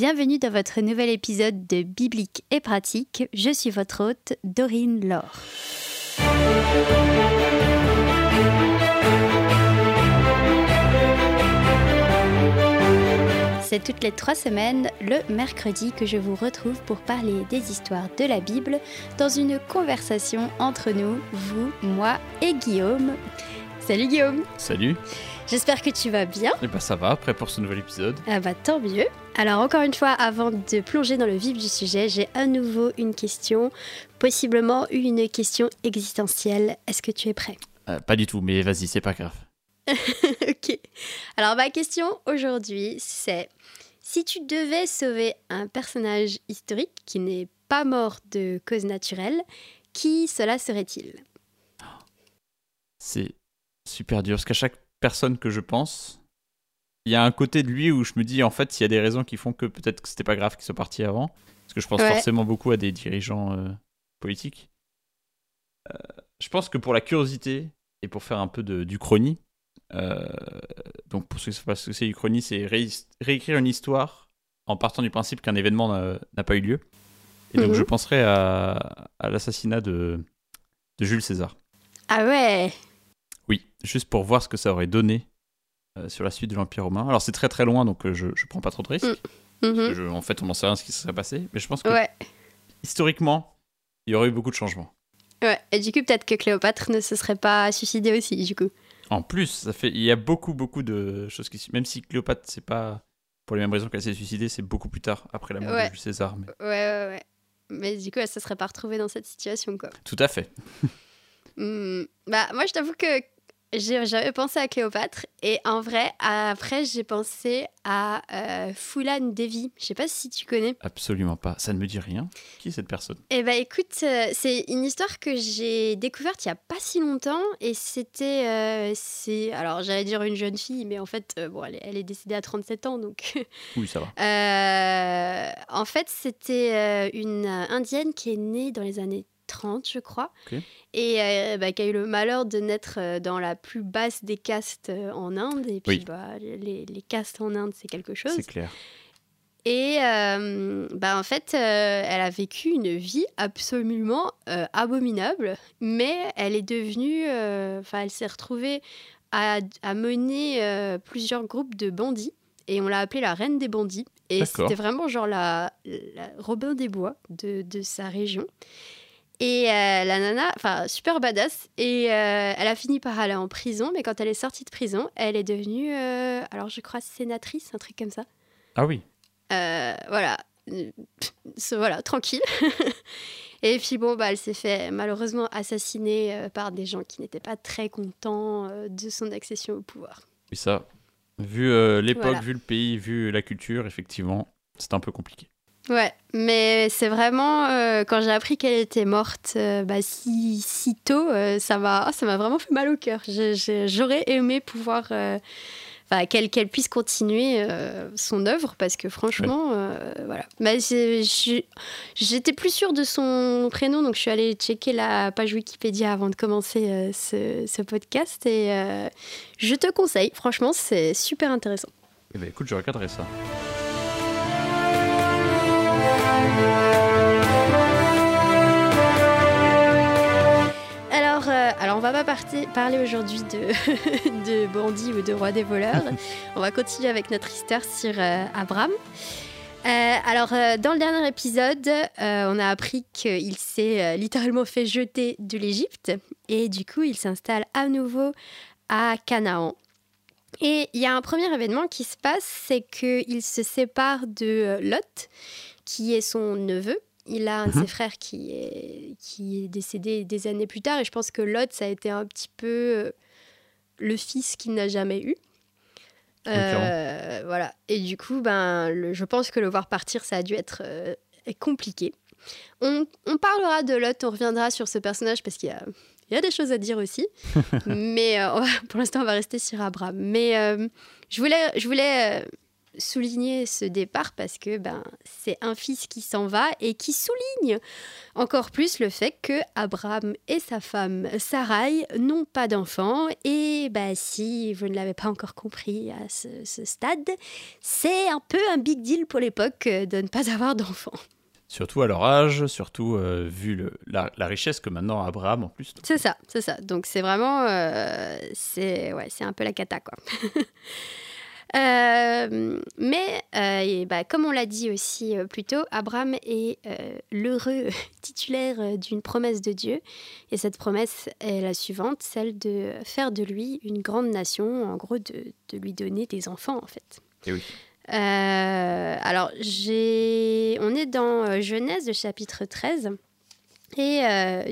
Bienvenue dans votre nouvel épisode de Biblique et pratique. Je suis votre hôte, Dorine Laure. C'est toutes les trois semaines, le mercredi, que je vous retrouve pour parler des histoires de la Bible dans une conversation entre nous, vous, moi et Guillaume. Salut Guillaume Salut J'espère que tu vas bien. Eh ben ça va, prêt pour ce nouvel épisode. Ah bah tant mieux. Alors encore une fois, avant de plonger dans le vif du sujet, j'ai à nouveau une question, possiblement une question existentielle. Est-ce que tu es prêt? Euh, Pas du tout, mais vas-y, c'est pas grave. Ok. Alors ma question aujourd'hui, c'est si tu devais sauver un personnage historique qui n'est pas mort de cause naturelle, qui cela serait-il? C'est super dur, parce qu'à chaque personne que je pense, il y a un côté de lui où je me dis, en fait, s'il y a des raisons qui font que peut-être que c'était pas grave qu'il soit parti avant, parce que je pense Ouais. forcément beaucoup à des dirigeants euh, politiques. Euh, je pense que pour la curiosité et pour faire un peu de, du chronie, euh, donc pour ceux qui ne savent pas ce que c'est du chronie, c'est ré- réécrire une histoire en partant du principe qu'un événement n'a pas eu lieu. Et donc Mhm. je penserais à, à l'assassinat de, de Jules César. Ah ouais Oui, juste pour voir ce que ça aurait donné euh, sur la suite de l'Empire romain. Alors c'est très très loin, donc euh, je, je prends pas trop de risques. Que je- en fait, on n'en sait rien ce qui se serait passé. Mais je pense que Ouais. historiquement, il y aurait eu beaucoup de changements. Ouais. Et du coup, peut-être que Cléopâtre ne se serait pas suicidée aussi, du coup. En plus, ça fait, il y a beaucoup beaucoup de choses qui, même si Cléopâtre, c'est pas pour les mêmes raisons qu'elle s'est suicidée, c'est beaucoup plus tard après la mort Ouais. de Jules César. Mais... Ouais, ouais, ouais. Mais du coup, elle se serait pas retrouvée dans cette situation, quoi. Tout à fait. Hmm, Bah, moi, je t'avoue que j'avais pensé à Cléopâtre et en vrai, après, j'ai pensé à euh, Fulan Devi. Je sais pas si tu connais. Absolument pas. Ça ne me dit rien. Qui est cette personne? Eh bah, écoute, euh, c'est une histoire que j'ai découverte il y a pas si longtemps et c'était. euh, c'est alors, j'allais dire une jeune fille, mais en fait, euh, bon, elle est, elle est décédée à 37 ans, donc. Oui, ça va. En fait, c'était une indienne qui est née dans les années 30, je crois, et euh, bah, qui a eu le malheur de naître euh, dans la plus basse des castes euh, en Inde. Et puis, Oui. bah, les, les castes en Inde, c'est quelque chose. C'est clair. Et bah, en fait, elle a vécu une vie absolument abominable, mais elle est devenue, enfin, elle s'est retrouvée à, à mener plusieurs groupes de bandits, et on l'a appelée la reine des bandits. Et c'était vraiment genre la, la Robin des Bois de, de sa région. Et euh, la nana, enfin, super badass. Et euh, elle a fini par aller en prison, mais quand elle est sortie de prison, elle est devenue, euh, alors je crois, sénatrice, un truc comme ça. Ah oui. Voilà. Pff, voilà, tranquille. Et puis bon, bah, elle s'est fait malheureusement assassiner par des gens qui n'étaient pas très contents de son accession au pouvoir. Oui, ça. Vu l'époque, Voilà. vu le pays, vu la culture, effectivement, c'est un peu compliqué. Ouais, mais c'est vraiment euh, quand j'ai appris qu'elle était morte euh, bah, si, si tôt, euh, ça m'a ah, ça m'a vraiment fait mal au cœur. J'aurais aimé pouvoir qu'elle qu'elle puisse continuer son œuvre parce que franchement, voilà. Bah, J'étais plus sûre de son prénom, donc je suis allée checker la page Wikipédia avant de commencer ce, ce podcast et je te conseille. Franchement, c'est super intéressant. Eh ben écoute, je regarderai ça. Alors, euh, alors on va pas parler aujourd'hui de, de bandits ou de rois des voleurs. on va continuer avec notre histoire sur euh, Abraham. Euh, alors, euh, dans le dernier épisode, euh, on a appris qu'il s'est littéralement fait jeter de l'Égypte et du coup, il s'installe à nouveau à Canaan. Et il y a un premier événement qui se passe, c'est qu'il se sépare de Lot, qui est son neveu. Il a un de Mhm. ses frères qui est, qui est décédé des années plus tard, et je pense que Lot, ça a été un petit peu euh, le fils qu'il n'a jamais eu. Euh, voilà. Et du coup, ben, le- je pense que le voir partir, ça a dû être euh, compliqué. On, on parlera de Lot, on reviendra sur ce personnage parce qu'il y a, il y a des choses à dire aussi. Mais euh, va- pour l'instant, on va rester sur Abraham. Mais je voulais, je voulais souligner ce départ parce que ben, c'est un fils qui s'en va et qui souligne encore plus le fait que Abraham et sa femme Sarai n'ont pas d'enfants. Et ben, si vous ne l'avez pas encore compris à ce, ce stade, c'est un peu un big deal pour l'époque de ne pas avoir d'enfants. Surtout à leur âge, surtout euh, vu le, la, la, richesse que maintenant Abraham en plus. C'est ça, c'est ça. Donc c'est vraiment, euh, c'est ouais, c'est un peu la cata quoi. Euh, mais euh, bah, comme on l'a dit aussi euh, plus tôt, Abraham est l'heureux titulaire d'une promesse de Dieu. Et cette promesse est la suivante, celle de faire de lui une grande nation, en gros de, de lui donner des enfants en fait. Et oui. alors, j'ai... on est dans Genèse, le chapitre 13. Et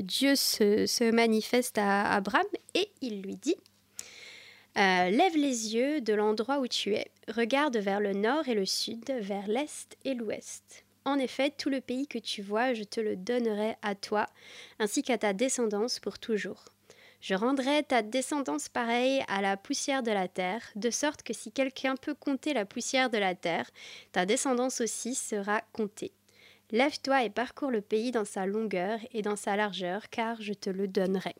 Dieu se, se manifeste à Abraham et il lui dit euh, lève les yeux de l'endroit où tu es, regarde vers le nord et le sud, vers l'est et l'ouest. En effet, tout le pays que tu vois, je te le donnerai à toi, ainsi qu'à ta descendance pour toujours. Je rendrai ta descendance pareille à la poussière de la terre, de sorte que si quelqu'un peut compter la poussière de la terre, ta descendance aussi sera comptée. Lève-toi et parcours le pays dans sa longueur et dans sa largeur, car je te le donnerai.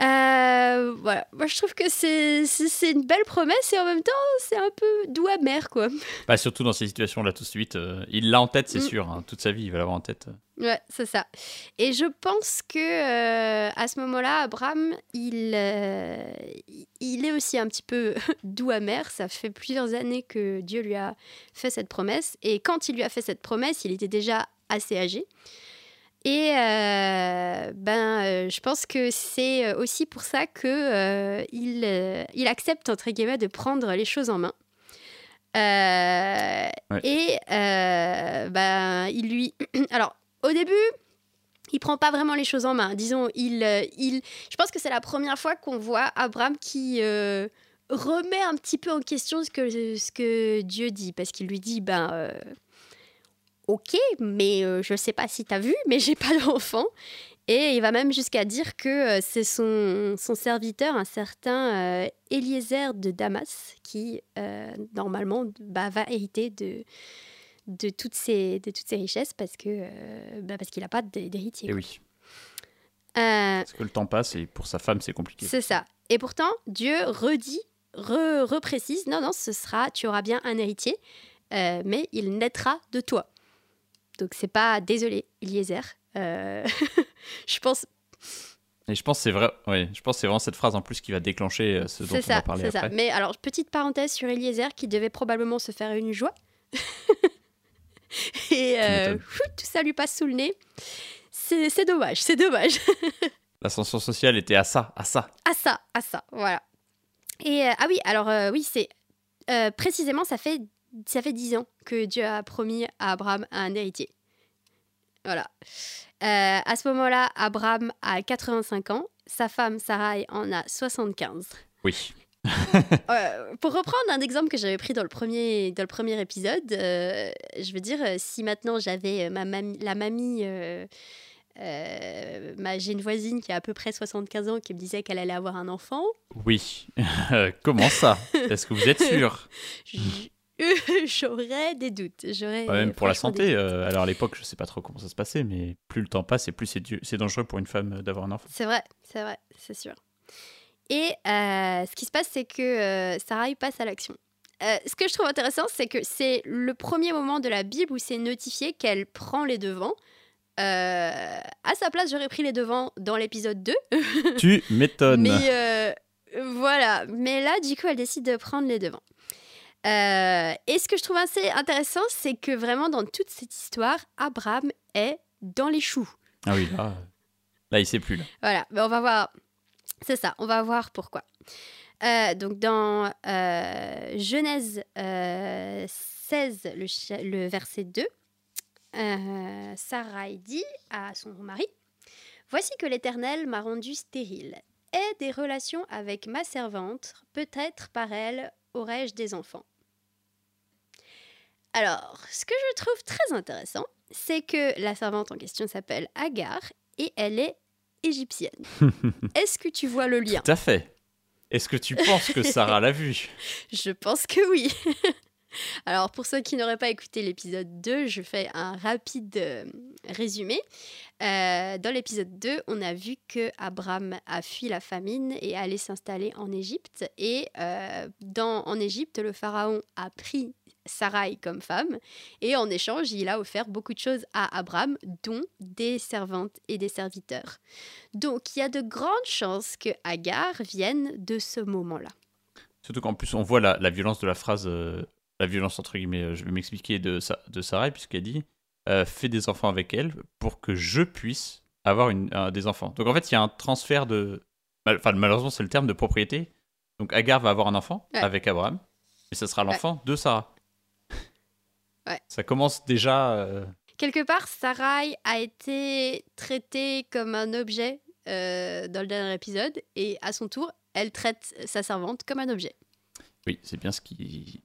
Euh, voilà, moi je trouve que c'est, une belle promesse et en même temps c'est un peu doux amer quoi. Bah, surtout dans ces situations-là tout de suite, euh, il l'a en tête c'est mm. sûr, hein. toute sa vie il va l'avoir en tête. Ouais, c'est ça. Et je pense que euh, à ce moment-là, Abraham, il, il est aussi un petit peu doux amer. Ça fait plusieurs années que Dieu lui a fait cette promesse et quand il lui a fait cette promesse, il était déjà assez âgé. Et euh, ben, euh, je pense que c'est euh, aussi pour ça que il, il, accepte entre guillemets de prendre les choses en main. Et ben, il lui, alors au début, il prend pas vraiment les choses en main. Disons, il, il, je pense que c'est la première fois qu'on voit Abraham qui remet un petit peu en question ce que, ce que Dieu dit, parce qu'il lui dit, ben ok, mais euh, je ne sais pas si tu as vu, mais j'ai pas d'enfant. Et il va même jusqu'à dire que euh, c'est son, son, serviteur, un certain euh, Eliezer de Damas, qui normalement bah, va hériter de, de, toutes ces, de toutes ces richesses parce que bah, parce qu'il n'a pas d'héritier. Et oui. parce que le temps passe et pour sa femme c'est compliqué. C'est ça. Et pourtant Dieu redit, reprécise, non non, ce sera, tu auras bien un héritier, mais il naîtra de toi. Donc c'est pas désolé, Eliezer. Euh, je pense. Et je pense c'est vrai, oui, je pense c'est vraiment cette phrase en plus qui va déclencher euh, ce dont on va parler après. Ça. Mais alors petite parenthèse sur Eliezer qui devait probablement se faire une joie. Et euh, tout ça lui passe sous le nez. C'est dommage, c'est dommage. L'ascension sociale était à ça, à ça. À ça, à ça, voilà. Et ah oui, alors oui, c'est précisément ça fait ça fait dix ans que Dieu a promis à Abraham un héritier. Voilà. Euh, à ce moment-là, Abraham a 85 ans, sa femme Sarai en a 75. Oui. euh, pour reprendre un exemple que j'avais pris dans le premier, dans le premier épisode, euh, je veux dire, si maintenant j'avais ma la mamie, j'ai une voisine qui a à peu près 75 ans qui me disait qu'elle allait avoir un enfant. Oui. Comment ça? Est-ce que vous êtes sûr j'aurais des doutes. J'aurais, même pour la santé. Euh, alors à l'époque, je sais pas trop comment ça se passait, mais plus le temps passe et plus c'est, dangereux pour une femme d'avoir un enfant. C'est vrai, c'est vrai, c'est sûr. Et euh, ce qui se passe, c'est que euh, Sarah passe à l'action. ce que je trouve intéressant, c'est que c'est le premier moment de la Bible où c'est notifié qu'elle prend les devants. à sa place, j'aurais pris les devants dans l'épisode 2. tu m'étonnes. Mais voilà. Mais là, du coup, elle décide de prendre les devants. Euh, et ce que je trouve assez intéressant, c'est que vraiment dans toute cette histoire, Abraham est dans les choux. Ah oui, là, là il sait plus. Là. Voilà, mais on va voir. C'est ça, on va voir pourquoi. Euh, donc dans euh, Genèse 16, le, le, verset 2, Sarah dit à son mari Voici que l'Éternel m'a rendu stérile. Aie des relations avec ma servante, peut-être par elle aurais-je des enfants. Alors, ce que je trouve très intéressant, c'est que la servante en question s'appelle Agar et elle est égyptienne. Est-ce que tu vois le lien? Tout à fait. Est-ce que tu penses que Sarah l'a vu? Je pense que oui. Alors, pour ceux qui n'auraient pas écouté l'épisode 2, je fais un rapide euh, résumé. Euh, dans l'épisode 2, on a vu que Abraham a fui la famine et allé s'installer en Égypte. Et euh, dans, en Égypte, le pharaon a pris Sarai comme femme. Et en échange, il a offert beaucoup de choses à Abraham, dont des servantes et des serviteurs. Donc, il y a de grandes chances que Agar vienne de ce moment-là. Surtout qu'en plus, on voit la, la, violence de la phrase la violence entre guillemets, euh, je vais m'expliquer de, de Sarah, puisqu'elle dit euh, fais des enfants avec elle pour que je puisse avoir une, des enfants. Donc en fait, il y a un transfert de. Enfin, malheureusement, c'est le terme de propriété. Donc Agar va avoir un enfant avec Abraham, et ce sera l'enfant de Sarah. Ça commence déjà. Euh, Quelque part, Sarai a été traitée comme un objet dans le dernier épisode, et à son tour, elle traite sa servante comme un objet. Oui, c'est bien ce qui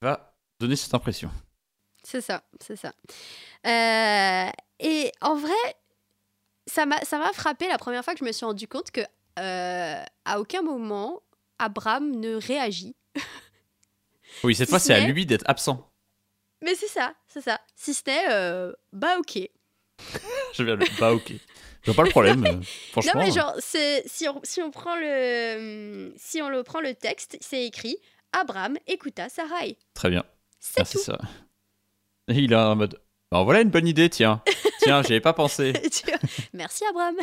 va donner cette impression. C'est ça, c'est ça. Euh, et en vrai, ça m'a frappé la première fois que je me suis rendu compte que euh, à aucun moment Abraham ne réagit. Oui, cette fois, c'est à lui d'être absent. Mais c'est ça, c'est ça. Si c'était euh, bah ok. je viens de bah ok. Je pas le problème, franchement. Non mais genre, si on, si on prend le si on le prend le texte, c'est écrit Abraham écouta Sarai. Très bien. C'est tout. ça. il a un mode. Ben voilà une bonne idée, tiens. tiens, j'y avais pas pensé. Merci Abraham.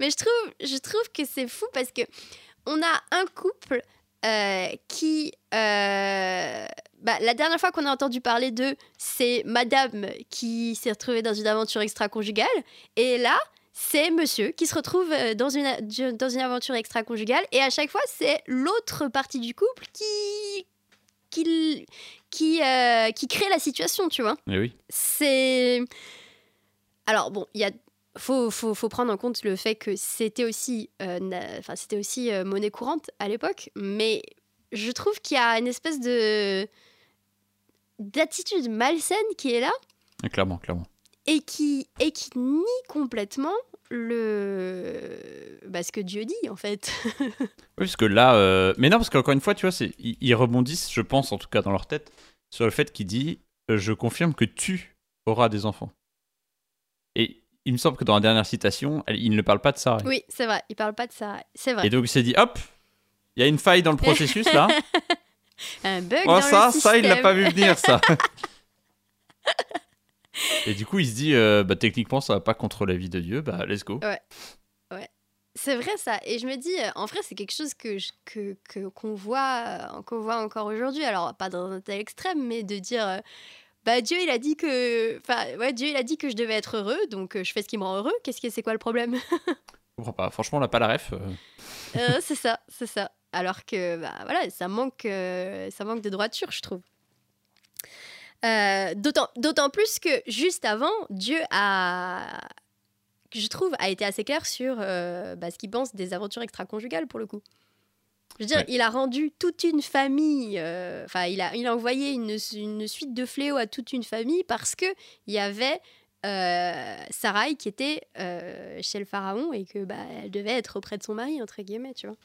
Mais je trouve, je trouve que c'est fou parce que on a un couple euh, qui. Euh, bah, la dernière fois qu'on a entendu parler d'eux, c'est Madame qui s'est retrouvée dans une aventure extra-conjugale. Et là, c'est monsieur qui se retrouve euh, dans une, dans une aventure extra-conjugale et à chaque fois, c'est l'autre partie du couple qui, qui, qui, euh, qui crée la situation, tu vois. Et eh oui. C'est. Alors, bon, il y a. Faut, faut, faut, prendre en compte le fait que c'était aussi, euh, enfin, c'était aussi monnaie courante à l'époque, mais je trouve qu'il y a une espèce de d'attitude malsaine qui est là. Et clairement, clairement et qui, et qui nie complètement le bah, ce que Dieu dit en fait. oui, parce que là, euh, mais non, parce qu'encore une fois, tu vois, ils, ils, rebondissent, je pense, en tout cas dans leur tête, sur le fait qu'il dit euh, Je confirme que tu auras des enfants. Et il me semble que dans la dernière citation, il ne parle pas de ça. Oui, c'est vrai, il parle pas de ça. C'est vrai. Et donc il s'est dit Hop, il y a une faille dans le processus là. Un bug oh, dans ça, le système. ça, il l'a pas vu venir, ça. Et du coup, il se dit, euh, bah, techniquement, ça va pas contre la vie de Dieu, bah, let's go. Ouais. Ouais. C'est vrai ça. Et je me dis, euh, en vrai, c'est quelque chose que que qu'on voit, euh, qu'on voit encore aujourd'hui. Alors, pas dans un tel extrême, mais de dire, bah, Dieu, il a dit que, enfin, ouais, Dieu, il a dit que je devais être heureux, donc je fais ce qui me rend heureux. Qu'est-ce que c'est quoi le problème? Je comprends pas. Franchement, on n'a pas la ref. c'est ça, c'est ça. Alors que, bah, voilà, ça manque, ça manque de droiture, je trouve. Euh, d'autant plus que juste avant, Dieu a, je trouve, a été assez clair sur euh, bah, ce qu'il pense des aventures extra-conjugales pour le coup. Je veux dire, il a rendu toute une famille, euh, enfin, il, a, il a envoyé une, une, suite de fléaux à toute une famille parce que il y avait Sarai qui était chez le pharaon et que bah, elle devait être auprès de son mari, entre guillemets, tu vois.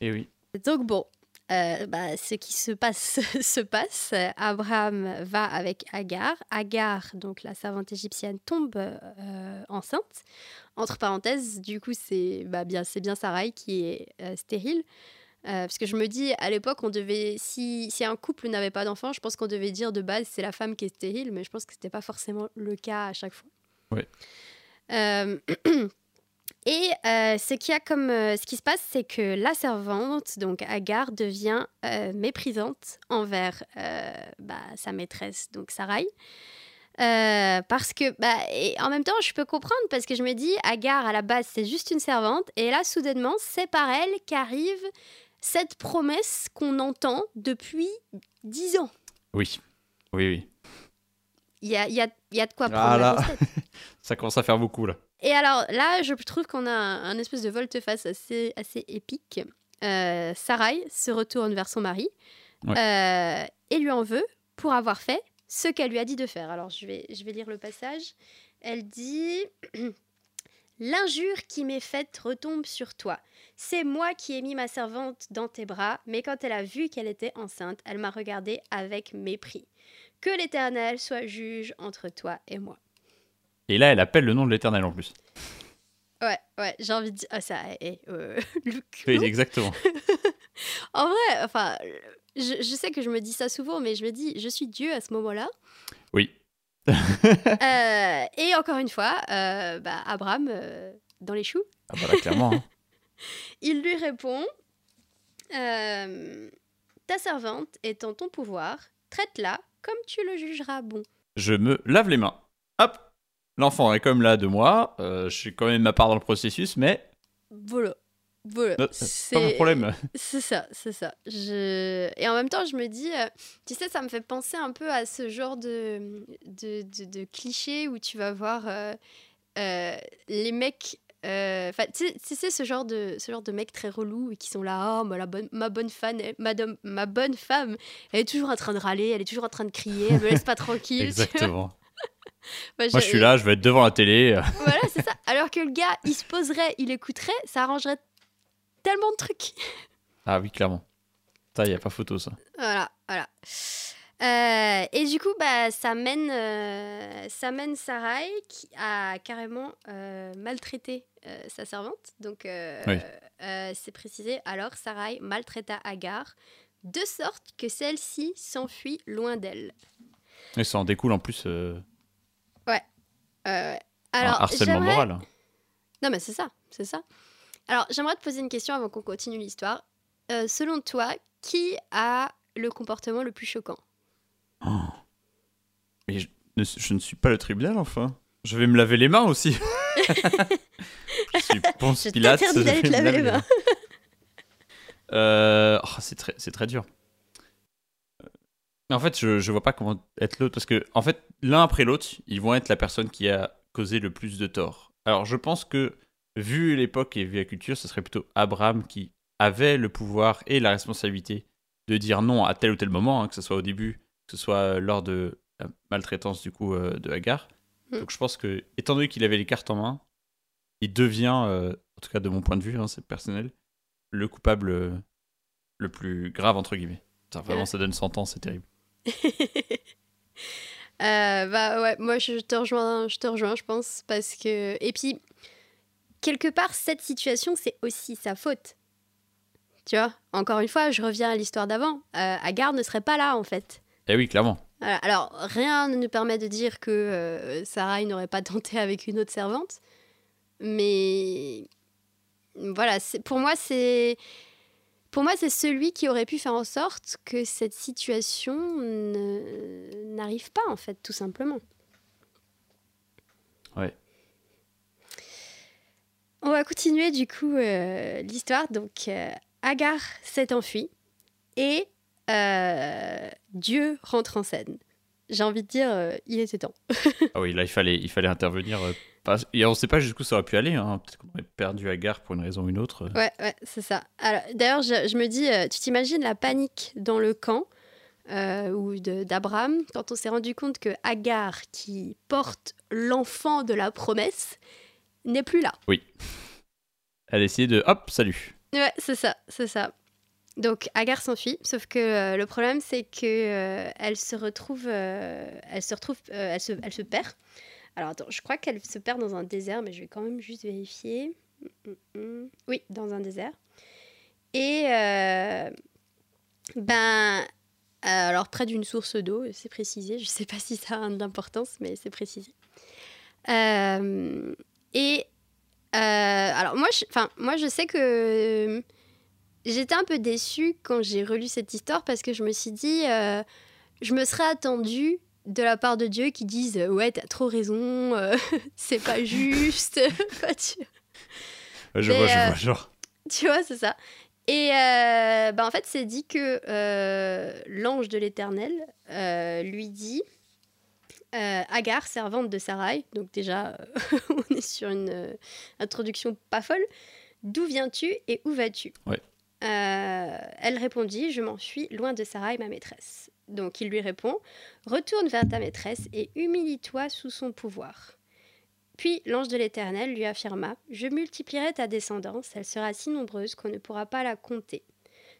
Et oui. Donc bon, euh, bah, ce qui se passe se passe. Abraham va avec Agar. Agar, donc la servante égyptienne, tombe euh, enceinte. Entre parenthèses, du coup, c'est bah, bien, c'est bien Sarai qui est euh, stérile. parce que je me dis, à l'époque, on devait, si, si un couple n'avait pas d'enfant, je pense qu'on devait dire de base c'est la femme qui est stérile, mais je pense que ce n'était pas forcément le cas à chaque fois. Oui. Et euh, ce, qui a comme, euh, ce qui se passe, c'est que la servante, donc Agar, devient euh, méprisante envers bah, sa maîtresse, donc Sarai. parce que, bah, et en même temps, je peux comprendre parce que je me dis, Agar, à la base, c'est juste une servante, et là, soudainement, c'est par elle qu'arrive cette promesse qu'on entend depuis dix ans. Oui, oui, oui. Il y a, y, a, y a de quoi prendre ah Ça commence à faire beaucoup, là. Et alors là, je trouve qu'on a un, espèce de volte-face assez, assez épique. Euh, Sarai se retourne vers son mari euh, et lui en veut pour avoir fait ce qu'elle lui a dit de faire. Alors je vais, je vais lire le passage. Elle dit L'injure qui m'est faite retombe sur toi. C'est moi qui ai mis ma servante dans tes bras, mais quand elle a vu qu'elle était enceinte, elle m'a regardé avec mépris. Que l'Éternel soit juge entre toi et moi. Et là, elle appelle le nom de l'Éternel en plus. Ouais, ouais, j'ai envie de dire. Ah, ça, eh, euh, le Oui, exactement. En vrai, enfin, je, je sais que je me dis ça souvent, mais je me dis, je suis Dieu à ce moment-là. Oui. Euh, et encore une fois, euh, bah, Abraham, euh, dans les choux, Ah bah là, clairement. hein. il lui répond euh, Ta servante est en ton pouvoir, traite-la comme tu le jugeras bon. Je me lave les mains. Hop L'enfant est comme là de moi. euh, je suis quand même ma part dans le processus, mais Voilà. Voilà. euh, c'est pas mon problème. C'est ça, c'est ça. Je... Et en même temps, je me dis, euh, tu sais, ça me fait penser un peu à ce genre de, de, de, de cliché où tu vas voir euh, euh, les mecs. euh, Enfin, tu sais- tu sais, ce genre de ce genre de mecs très relous et qui sont là, oh, la bonne, ma bonne fan, elle- madame, ma bonne femme, elle est toujours en train de râler, elle est toujours en train de crier, elle me laisse pas tranquille. Exactement. Bah, Moi, je suis là, je vais être devant la télé. Voilà, c'est ça. Alors que le gars, il se poserait, il écouterait, ça arrangerait tellement de trucs. Ah oui, clairement. Ça, il n'y a pas photo, ça. Voilà, voilà. Euh, et du coup, bah, ça mène, euh, ça mène Sarai qui a carrément euh, maltraité sa servante. Donc, Oui. c'est précisé. Alors, Sarai maltraita Agar de sorte que celle-ci s'enfuit loin d'elle. Et ça en découle en plus euh, Euh, un alors, harcèlement moral. Non, mais c'est ça, c'est ça. Alors, j'aimerais te poser une question avant qu'on continue l'histoire. Euh, selon toi, qui a le comportement le plus choquant? Oh. Mais je ne, je ne suis pas le tribunal, enfin. Je vais me laver les mains aussi. je suis Ponce Je Pilate, je te vais me laver les mains. Euh, oh, c'est très, c'est très dur. Euh, En fait, je, je vois pas comment être l'autre parce que, en fait, l'un après l'autre, ils vont être la personne qui a causé le plus de tort. Alors, je pense que, vu l'époque et vu la culture, ce serait plutôt Abraham qui avait le pouvoir et la responsabilité de dire non à tel ou tel moment, hein, que ce soit au début, que ce soit lors de la maltraitance du coup euh, de Hagar. Mm. Donc, je pense que, étant donné qu'il avait les cartes en main, il devient, euh, en tout cas de mon point de vue, hein, c'est personnel, le coupable euh, le plus grave entre guillemets. Vraiment, Ouais. ça donne 100 ans, c'est terrible. Euh, bah ouais, moi je te rejoins, je te rejoins, je pense, parce que et puis quelque part cette situation c'est aussi sa faute. Tu vois, encore une fois, je reviens à l'histoire d'avant. Euh, Agar ne serait pas là en fait. Eh oui, clairement. Alors rien ne nous permet de dire que euh, Sarai n'aurait pas tenté avec une autre servante, mais voilà, c'est- pour moi c'est pour moi c'est celui qui aurait pu faire en sorte que cette situation n'arrive pas en fait, tout simplement. Ouais. On va continuer du coup euh, l'histoire. Donc euh, Agar s'est enfuie et euh, Dieu rentre en scène. J'ai envie de dire, il était temps. Ah oui, là, il fallait, il fallait intervenir. Et on ne sait pas jusqu'où ça aurait pu aller. Hein. Peut-être qu'on aurait perdu Hagar pour une raison ou une autre. Ouais, ouais, c'est ça. D'ailleurs, je, je me dis, euh, tu t'imagines la panique dans le camp euh, ou d'Abraham quand on s'est rendu compte que Agar, qui porte l'enfant de la promesse, n'est plus là. Elle a essayé de. Hop, salut. Ouais, c'est ça, c'est ça. Donc Agar s'enfuit, sauf que euh, le problème c'est que euh, elle se retrouve, elle se retrouve, elle, se, elle se perd. Alors attends, je crois qu'elle se perd dans un désert, mais je vais quand même juste vérifier. Mm, mm, mm. Oui, dans un désert. Et euh, ben, euh, alors près d'une source d'eau, c'est précisé. Je sais pas si ça a de l'importance, mais c'est précisé. Euh, et alors moi, moi je sais que j'étais un peu déçue quand j'ai relu cette histoire parce que je me suis dit, je me serais attendue de la part de Dieu qui dise euh, ouais t'as trop raison, euh, c'est pas juste, Quoi, tu, Ouais, je Mais, vois, je euh, vois, genre. tu vois c'est ça. Et euh, bah, en fait c'est dit que euh, l'ange de l'Éternel euh, lui dit euh, Agar, servante de Sarai, donc déjà euh, on est sur une euh, introduction pas folle. D'où viens-tu et où vas-tu? Ouais. Euh, Elle répondit Je m'enfuis loin de Sarai, ma maîtresse. Donc il lui répond Retourne vers ta maîtresse et humilie-toi sous son pouvoir. Puis l'ange de l'Éternel lui affirma Je multiplierai ta descendance, elle sera si nombreuse qu'on ne pourra pas la compter.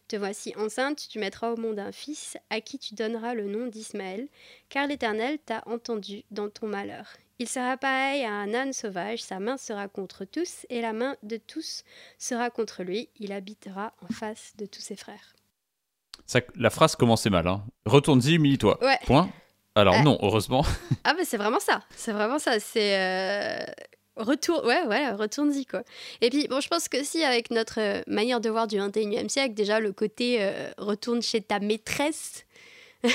Te voici enceinte, tu mettras au monde un fils, à qui tu donneras le nom d'Ismaël, car l'Éternel t'a entendu dans ton malheur. Il sera pareil à un âne sauvage, sa main sera contre tous, et la main de tous sera contre lui, il habitera en face de tous ses frères. Ça- la phrase commençait mal. Hein. Retourne-y, humilie-toi. Ouais. Point. Alors Ah. non, heureusement. Ah mais c'est vraiment ça, c'est vraiment ça, c'est euh, retour, ouais ouais, retourne-y quoi. Et puis bon, je pense que si avec notre euh, manière de voir du 21e siècle, déjà le côté euh, retourne chez ta maîtresse,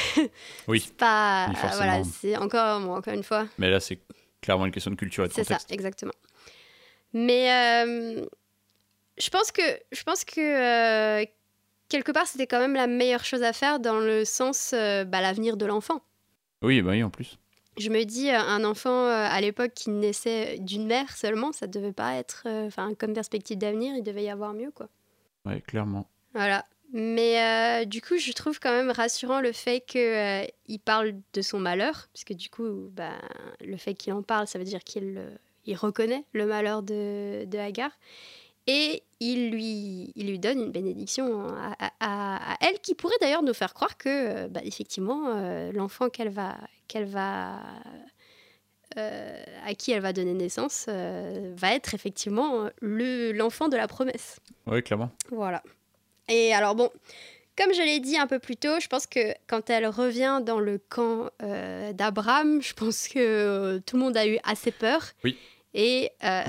Oui. c'est pas, Oui, forcément. voilà, c'est encore, bon, encore une fois, Mais là, c'est clairement une question de culture et de c'est ça, exactement. Mais euh, je pense que, je pense que euh, quelque part c'était quand même la meilleure chose à faire dans le sens, euh, bah, l'avenir de l'enfant. Oui, bah oui, en plus. Je me dis, euh, un enfant euh, à l'époque qui naissait d'une mère seulement, ça devait pas être. euh, Enfin, comme perspective d'avenir, il devait y avoir mieux, quoi. Ouais, clairement. Voilà. Mais euh, du coup, je trouve quand même rassurant le fait qu'il parle de son malheur, parce que du coup, bah, le fait qu'il en parle, ça veut dire qu'il euh, il reconnaît le malheur de, de Hagar. Et il lui, il lui donne une bénédiction à, à- elle, qui pourrait d'ailleurs nous faire croire que, euh, bah, effectivement, euh, l'enfant qu'elle va, qu'elle va, euh, à qui elle va donner naissance euh, va être effectivement le, l'enfant de la promesse. Oui, clairement. Voilà. Et alors bon, comme je l'ai dit un peu plus tôt, je pense que quand elle revient dans le camp d'Abraham, je pense que tout le monde a eu assez peur. Oui. Et euh,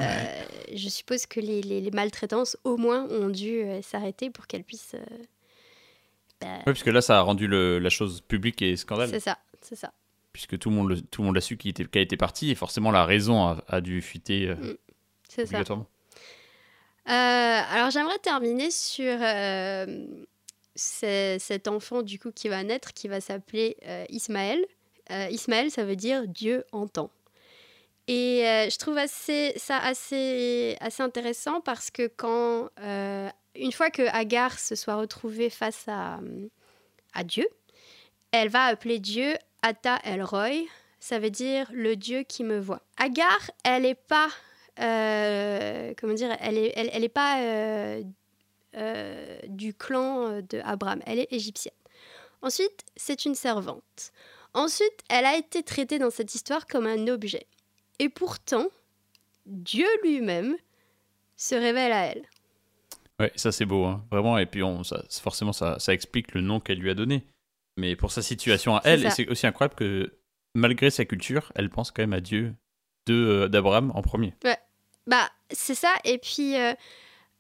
je suppose que les, les- les maltraitances, au moins, ont dû euh, s'arrêter pour qu'elle puisse... euh, bah, Oui, parce que là, ça a rendu le- la chose publique et scandale. c'est ça, c'est ça. Puisque tout le monde, le- tout le monde a su était, qu'elle était parti et forcément la raison a, a dû fuiter euh, Mm, C'est ça. alors j'aimerais terminer sur ce- cet enfant du coup qui va naître, qui va s'appeler Ismaël. Ismaël, ça veut dire Dieu entend. Et euh, je trouve assez, ça assez, intéressant parce que quand, euh, une fois que Agar se soit retrouvée face à, Dieu, elle va appeler Dieu Ata El Roy, ça veut dire le Dieu qui me voit. Agar, elle n'est pas euh, comment dire, elle est, elle, elle pas du clan de Abraham, elle est égyptienne. Ensuite, c'est une servante. Ensuite, elle a été traitée dans cette histoire comme un objet. Et pourtant, Dieu lui-même se révèle à elle. Ouais, ça c'est beau, hein. vraiment. Et puis on, ça, forcément, ça, ça explique le nom qu'elle lui a donné. Mais pour sa situation à elle, ça. et c'est aussi incroyable que malgré sa culture, elle pense quand même à Dieu de, euh, d'Abraham en premier. Bah, c'est ça. Et puis, euh,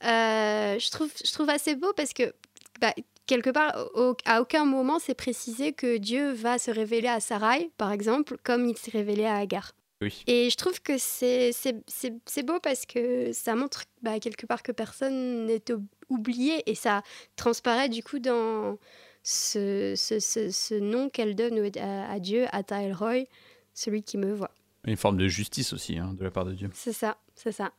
euh, je, trouve, je trouve assez beau parce que, bah, quelque part, au- à aucun moment, c'est précisé que Dieu va se révéler à Sarai, par exemple, comme il s'est révélé à Agar. Oui. Et je trouve que c'est beau parce que ça montre bah, quelque part que personne n'est ou- oublié et ça transparaît du coup dans ce, ce, ce- ce nom qu'elle donne à, à Dieu, à El Roy, celui qui me voit. Une forme de justice aussi hein, de la part de Dieu. C'est ça, c'est ça.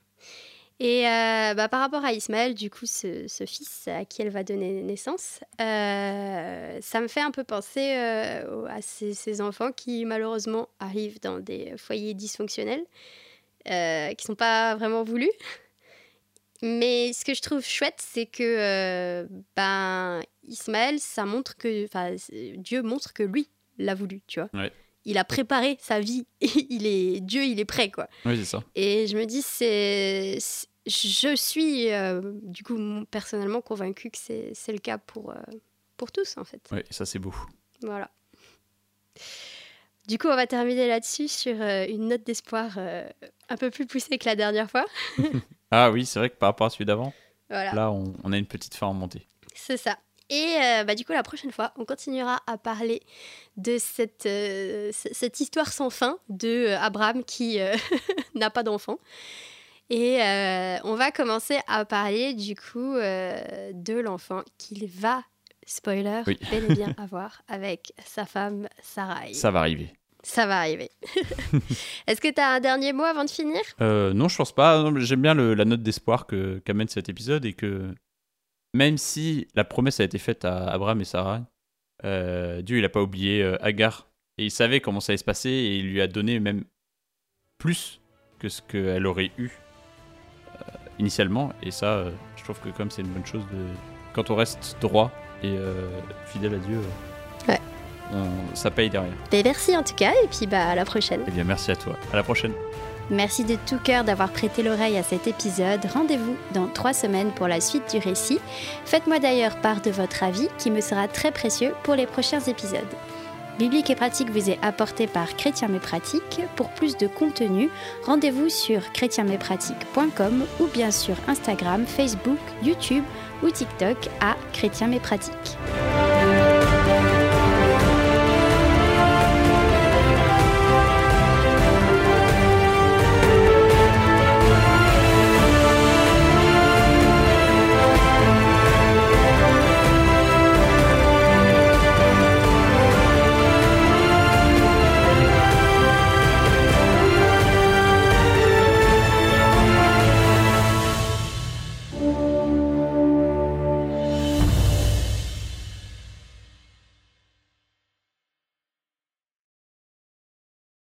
Et euh, bah, par rapport à Ismaël, du coup, ce, fils à qui elle va donner naissance, euh, ça me fait un peu penser euh, à ces, enfants qui malheureusement arrivent dans des foyers dysfonctionnels, qui sont pas vraiment voulus. Mais ce que je trouve chouette, c'est que ben, Ismaël, ça montre que, Dieu montre que lui l'a voulu, tu vois. Ouais. Il a préparé sa vie, il est Dieu, il est prêt, quoi. Oui, c'est ça. Et je me dis, c'est. Je suis, euh, du coup, personnellement convaincue que c'est le cas pour, euh, pour tous, en fait. Oui, ça c'est beau. Voilà. Du coup, on va terminer là-dessus sur euh, une note d'espoir un peu plus poussée que la dernière fois. Ah oui, c'est vrai que par rapport à celui d'avant, Voilà, là on, on a une petite fin en montée. c'est ça. Et euh, bah, du coup, la prochaine fois, on continuera à parler de cette, euh, cette histoire sans fin de euh, Abraham qui euh, n'a pas d'enfant. Et euh, on va commencer à parler du coup euh, de l'enfant qu'il va, spoiler, Oui. bel et bien avoir avec sa femme Sarai. Ça va arriver. Ça va arriver. Est-ce que tu as un dernier mot avant de finir? Euh, non, je pense pas. J'aime bien le- la note d'espoir que qu'amène cet épisode et que même si la promesse a été faite à Abraham et Sarah, euh, Dieu il a pas oublié euh, Agar et il savait comment ça allait se passer et il lui a donné même plus que ce qu'elle aurait eu euh, initialement. Et ça, je trouve que comme c'est une bonne chose de quand on reste droit et fidèle à Dieu, Ouais. on- ça paye derrière. Ben, merci en tout cas, et puis bah, à la prochaine. Eh bien, merci à toi. À la prochaine. Merci de tout cœur d'avoir prêté l'oreille à cet épisode. Rendez-vous dans trois semaines pour la suite du récit. Faites-moi d'ailleurs part de votre avis qui me sera très précieux pour les prochains épisodes. Biblique et pratique vous est apporté par Chrétien Mais Pratique. Pour plus de contenu, rendez-vous sur chrétienmespratique.com ou bien sur Instagram, Facebook, YouTube ou TikTok à Chrétien Mais Pratique.